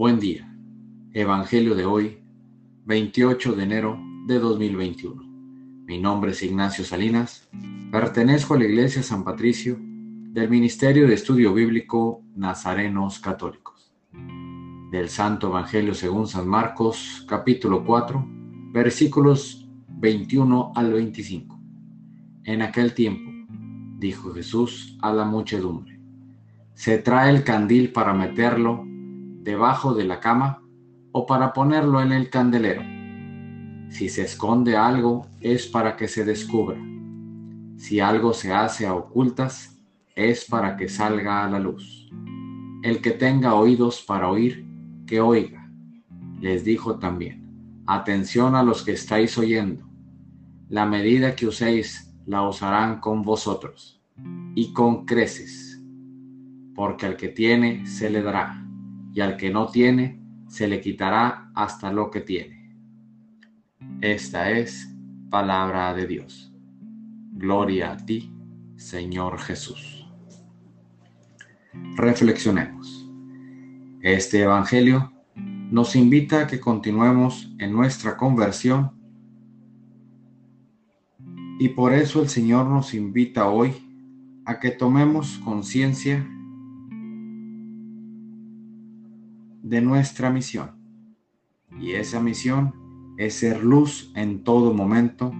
Buen día. Evangelio de hoy, 28 de enero de 2021. Mi nombre es Ignacio Salinas. Pertenezco a la Iglesia San Patricio del Ministerio de Estudio Bíblico Nazarenos Católicos. Del Santo Evangelio según San Marcos, capítulo 4, versículos 21 al 25. En aquel tiempo, dijo Jesús a la muchedumbre, se trae el candil para meterlo debajo de la cama o para ponerlo en el candelero. Si se esconde algo es para que se descubra. Si algo se hace a ocultas es para que salga a la luz. El que tenga oídos para oír, que oiga. Les dijo también, atención a los que estáis oyendo. La medida que uséis la usarán con vosotros y con creces, porque al que tiene se le dará y al que no tiene, se le quitará hasta lo que tiene. Esta es palabra de Dios. Gloria a ti, Señor Jesús. Reflexionemos. Este Evangelio nos invita a que continuemos en nuestra conversión y por eso el Señor nos invita hoy a que tomemos conciencia de nuestra misión. Y esa misión es ser luz en todo momento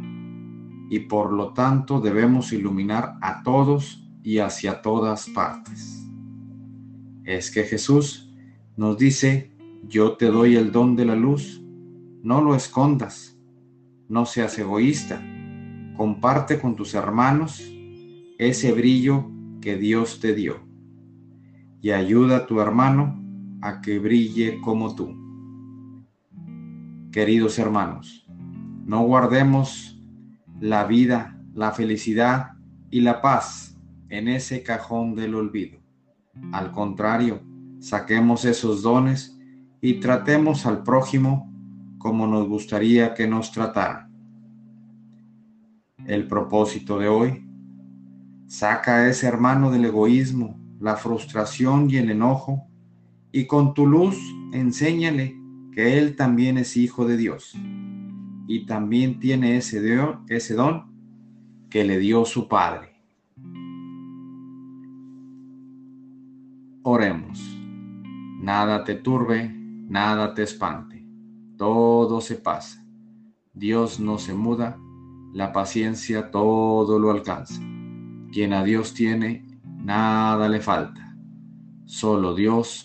y por lo tanto debemos iluminar a todos y hacia todas partes. Es que Jesús nos dice, yo te doy el don de la luz, no lo escondas, no seas egoísta, comparte con tus hermanos ese brillo que Dios te dio y ayuda a tu hermano a que brille como tú. Queridos hermanos, no guardemos la vida, la felicidad y la paz en ese cajón del olvido. Al contrario, saquemos esos dones y tratemos al prójimo como nos gustaría que nos tratara. El propósito de hoy, saca a ese hermano del egoísmo, la frustración y el enojo y con tu luz enséñale que Él también es hijo de Dios y también tiene ese, ese don que le dio su Padre. Oremos. Nada te turbe, nada te espante. Todo se pasa. Dios no se muda, la paciencia todo lo alcanza. Quien a Dios tiene, nada le falta Solo Dios